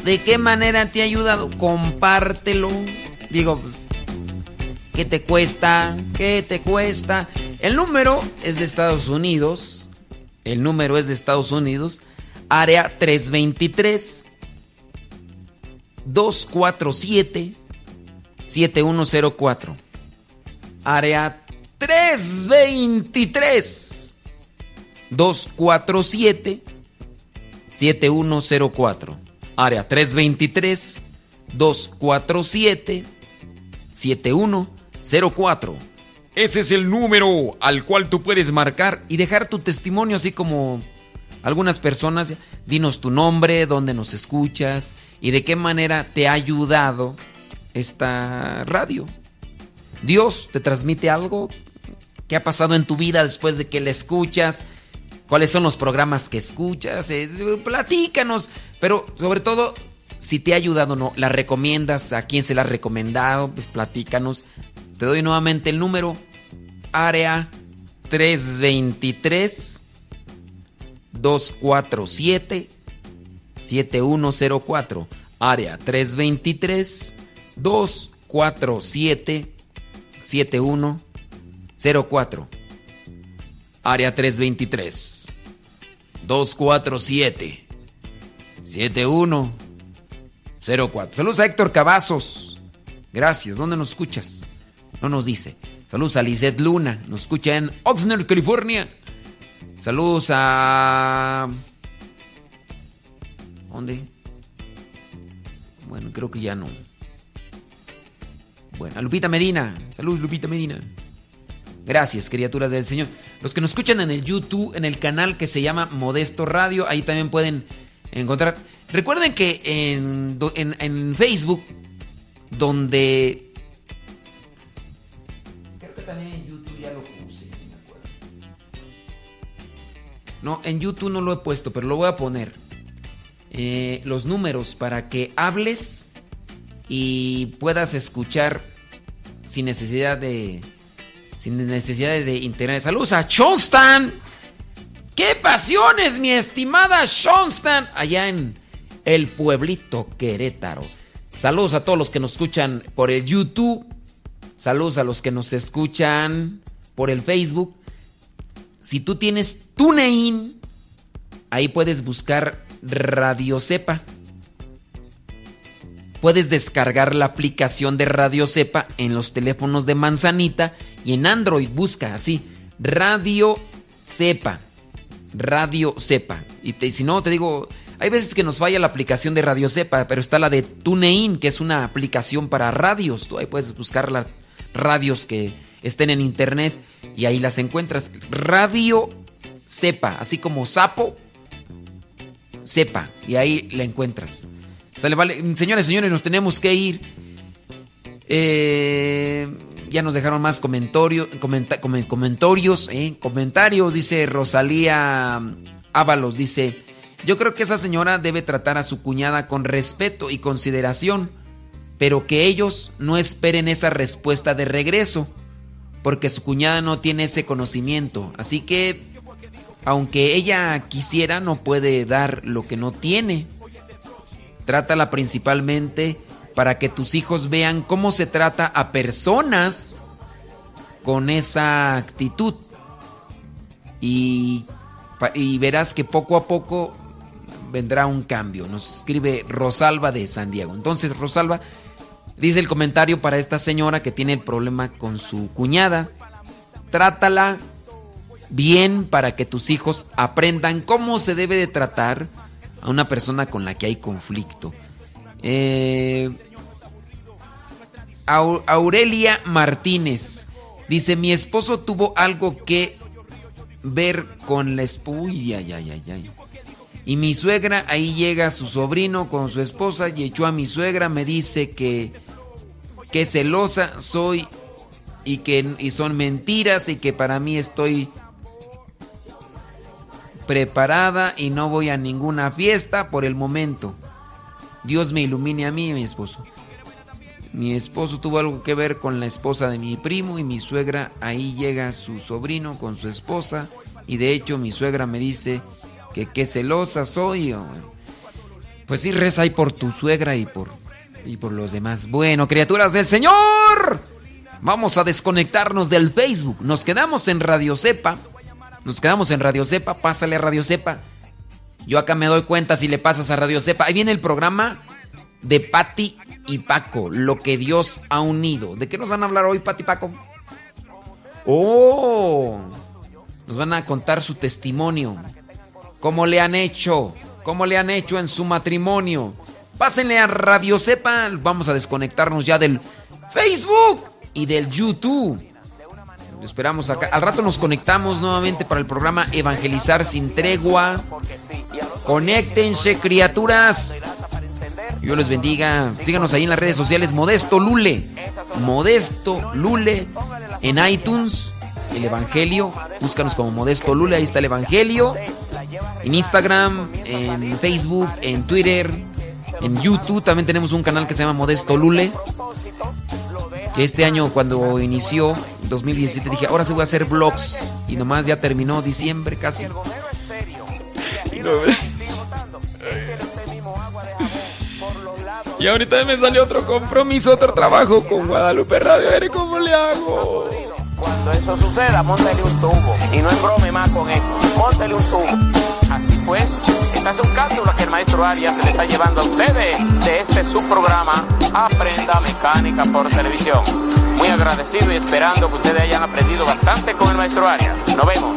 ¿De qué manera te ha ayudado? Compártelo. Digo, ¿qué te cuesta? ¿Qué te cuesta? El número es de Estados Unidos. El número es de Estados Unidos. Área 323 247 7104. Área 323 247 7104. Área 323 247 7104. Ese es el número al cual tú puedes marcar y dejar tu testimonio así como algunas personas, dinos tu nombre, dónde nos escuchas y de qué manera te ha ayudado esta radio. Dios te transmite algo ¿Qué ha pasado en tu vida después de que la escuchas, cuáles son los programas que escuchas, eh, platícanos, pero sobre todo si te ha ayudado o no, la recomiendas, a quién se la ha recomendado, pues platícanos. Te doy nuevamente el número, área 323 247 7104. Área 323 247 7104. Área 323 247 7104. 04. Saludos a Héctor Cavazos. Gracias. ¿Dónde nos escuchas? No nos dice. Saludos a Lizeth Luna. Nos escucha en Oxnard, California. Saludos a... ¿Dónde? Bueno, creo que ya no. Bueno, a Lupita Medina. Saludos, Lupita Medina. Gracias, criaturas del Señor. Los que nos escuchan en el YouTube, en el canal que se llama Modesto Radio, ahí también pueden encontrar. Recuerden que en, en, Facebook, donde... No, en YouTube no lo he puesto, pero lo voy a poner. Eh, los números para que hables y puedas escuchar sin necesidad de sin necesidad de internet. Saludos a Chonstan. ¡Qué pasiones, mi estimada Chonstan! Allá en el pueblito Querétaro. Saludos a todos los que nos escuchan por el YouTube. Saludos a los que nos escuchan por el Facebook. Si tú tienes TuneIn, ahí puedes buscar Radio Cepa. Puedes descargar la aplicación de Radio Cepa en los teléfonos de Manzanita y en Android busca así Radio Cepa. Radio Cepa. Y si no, te digo, hay veces que nos falla la aplicación de Radio Cepa, pero está la de TuneIn, que es una aplicación para radios. Tú ahí puedes buscar las radios que estén en internet y ahí las encuentras. Radio Cepa, así como sapo, Cepa, y ahí la encuentras. Sale, vale. Señores, señores, nos tenemos que ir. Eh, ya nos dejaron más comentarios, comentarios, eh, comentarios, dice Rosalía Ábalos, dice, yo creo que esa señora debe tratar a su cuñada con respeto y consideración, pero que ellos no esperen esa respuesta de regreso, porque su cuñada no tiene ese conocimiento, así que, aunque ella quisiera, no puede dar lo que no tiene. Trátala principalmente para que tus hijos vean cómo se trata a personas con esa actitud. Y, verás que poco a poco vendrá un cambio. Nos escribe Rosalba de San Diego. Entonces, Rosalba dice el comentario para esta señora que tiene el problema con su cuñada. Trátala bien para que tus hijos aprendan cómo se debe de tratar a una persona con la que hay conflicto. Eh, Aurelia Martínez dice: Mi esposo tuvo algo que ver con la esposa. Y mi suegra, ahí llega su sobrino con su esposa y echó a mi suegra, me dice que, que celosa soy y que y son mentiras y que para mí estoy preparada y no voy a ninguna fiesta por el momento. Dios me ilumine a mí y a mi esposo. Mi esposo tuvo algo que ver con la esposa de mi primo y mi suegra, ahí llega su sobrino con su esposa y de hecho mi suegra me dice que qué celosa soy. Pues sí, reza ahí por tu suegra y por, y por los demás. Bueno, criaturas del Señor, vamos a desconectarnos del Facebook. Nos quedamos en Radio Cepa. Nos quedamos en Radio Cepa, pásale a Radio Cepa. Yo acá me doy cuenta si le pasas a Radio Cepa. Ahí viene el programa de Patti y Paco, lo que Dios ha unido. ¿De qué nos van a hablar hoy, Patti y Paco? Oh, nos van a contar su testimonio. ¿Cómo le han hecho? ¿Cómo le han hecho en su matrimonio? Pásenle a Radio Cepa. Vamos a desconectarnos ya del Facebook y del YouTube. Esperamos acá. Al rato nos conectamos nuevamente para el programa Evangelizar sin tregua. Conéctense, criaturas. Dios les bendiga. Síganos ahí en las redes sociales. Modesto Lule. Modesto Lule. En iTunes. El Evangelio. Búscanos como Modesto Lule. Ahí está el Evangelio. En Instagram. En Facebook. En Twitter. En YouTube también tenemos un canal que se llama Modesto Lule. Que este año cuando inició 2017 dije, ahora sí voy a hacer vlogs. Y nomás ya terminó diciembre casi. Y ahorita me salió otro compromiso, otro trabajo con Guadalupe Radio. A cómo le hago. Cuando eso suceda, montele un tubo. Y no es brome más con esto. Montele un tubo. Así pues, esta es un cápsula que el maestro Arias se le está llevando a ustedes de este subprograma Aprenda Mecánica por Televisión. Muy agradecido y esperando que ustedes hayan aprendido bastante con el maestro Arias. Nos vemos.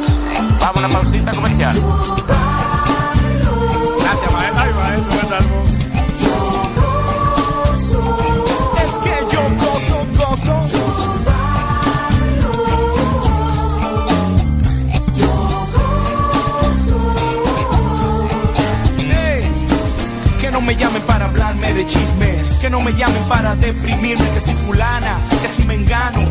Vamos a una pausita comercial. Gracias, maestro. Ay, maestro, Es que yo gozo, gozo. Que no me llamen para hablarme de chismes, que no me llamen para deprimirme, que si fulana, que si me engano,